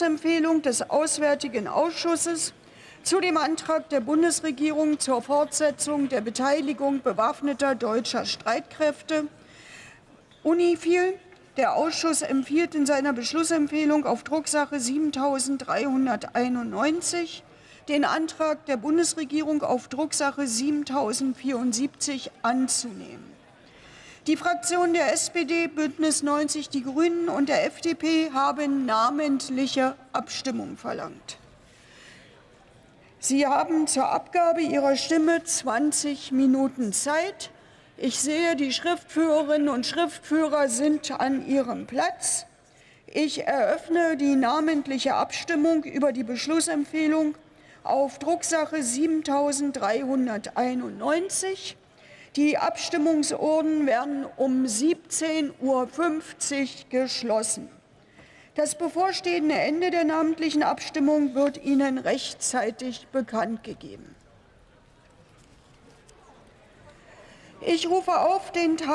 Empfehlung des Auswärtigen Ausschusses zu dem Antrag der Bundesregierung zur Fortsetzung der Beteiligung bewaffneter deutscher Streitkräfte UNIFIL. Der Ausschuss empfiehlt in seiner Beschlussempfehlung auf Drucksache 7391 den Antrag der Bundesregierung auf Drucksache 7074 anzunehmen. Die Fraktionen der SPD, Bündnis 90 Die Grünen und der FDP haben namentliche Abstimmung verlangt. Sie haben zur Abgabe Ihrer Stimme 20 Minuten Zeit. Ich sehe, die Schriftführerinnen und Schriftführer sind an ihrem Platz. Ich eröffne die namentliche Abstimmung über die Beschlussempfehlung auf Drucksache 7391. Die Abstimmungsurnen werden um 17.50 Uhr geschlossen. Das bevorstehende Ende der namentlichen Abstimmung wird Ihnen rechtzeitig bekannt gegeben. Ich rufe auf den